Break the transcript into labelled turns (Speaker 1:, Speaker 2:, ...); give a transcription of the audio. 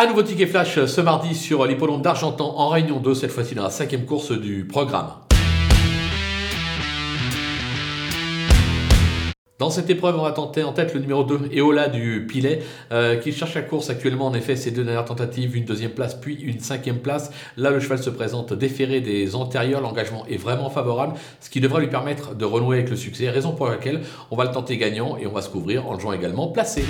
Speaker 1: Un nouveau ticket flash euh, ce mardi sur l'hippodrome d'Argentan en Réunion 2, cette fois-ci dans la cinquième course du programme. Dans cette épreuve, on va tenter en tête le numéro 2, Eola du Pilet, euh, qui cherche la course actuellement. En effet, ses deux dernières tentatives, une deuxième place puis une cinquième place. Là, le cheval se présente déféré des antérieurs. L'engagement est vraiment favorable, ce qui devrait lui permettre de renouer avec le succès. Raison pour laquelle on va le tenter gagnant et on va se couvrir en le jouant également placé.